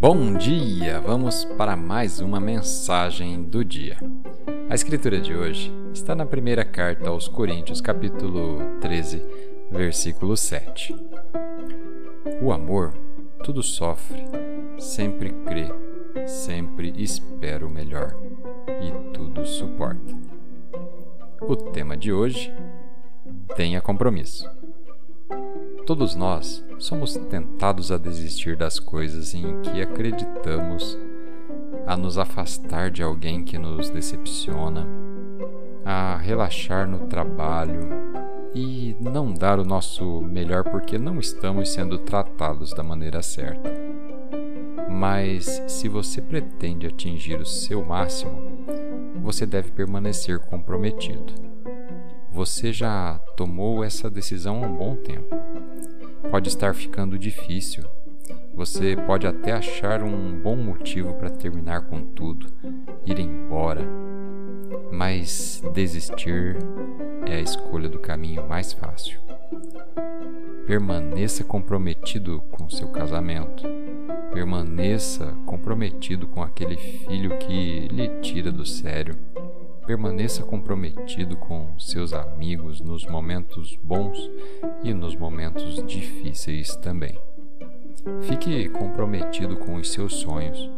Bom dia! Vamos para mais uma mensagem do dia. A escritura de hoje está na primeira carta aos Coríntios, capítulo 13, versículo 7. O amor tudo sofre, sempre crê, sempre espera o melhor e tudo suporta. O tema de hoje: tenha compromisso. Todos nós somos tentados a desistir das coisas em que acreditamos, a nos afastar de alguém que nos decepciona, a relaxar no trabalho e não dar o nosso melhor porque não estamos sendo tratados da maneira certa. Mas se você pretende atingir o seu máximo, você deve permanecer comprometido. Você já tomou essa decisão há um bom tempo pode estar ficando difícil. Você pode até achar um bom motivo para terminar com tudo, ir embora, mas desistir é a escolha do caminho mais fácil. Permaneça comprometido com seu casamento. Permaneça comprometido com aquele filho que lhe tira do sério Permaneça comprometido com seus amigos nos momentos bons e nos momentos difíceis também. Fique comprometido com os seus sonhos.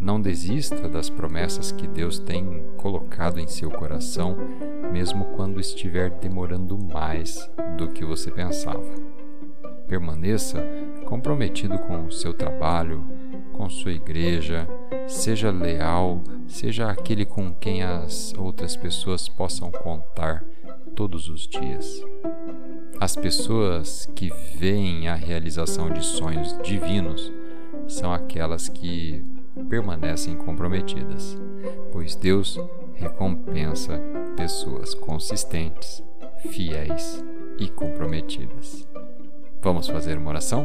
Não desista das promessas que Deus tem colocado em seu coração, mesmo quando estiver demorando mais do que você pensava. Permaneça comprometido com o seu trabalho, com sua igreja, seja leal, seja aquele com quem as outras pessoas possam contar todos os dias. As pessoas que veem a realização de sonhos divinos são aquelas que permanecem comprometidas, pois Deus recompensa pessoas consistentes, fiéis e comprometidas. Vamos fazer uma oração?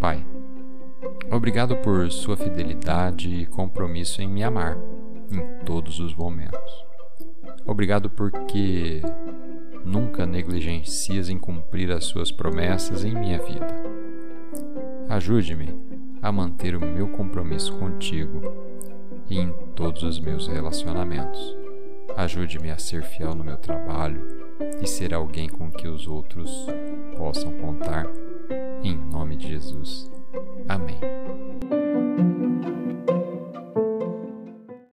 Pai, Obrigado por sua fidelidade e compromisso em me amar em todos os momentos. Obrigado porque nunca negligencias em cumprir as suas promessas em minha vida. Ajude-me a manter o meu compromisso contigo e em todos os meus relacionamentos. Ajude-me a ser fiel no meu trabalho e ser alguém com que os outros possam contar. Em nome de Jesus. Amém.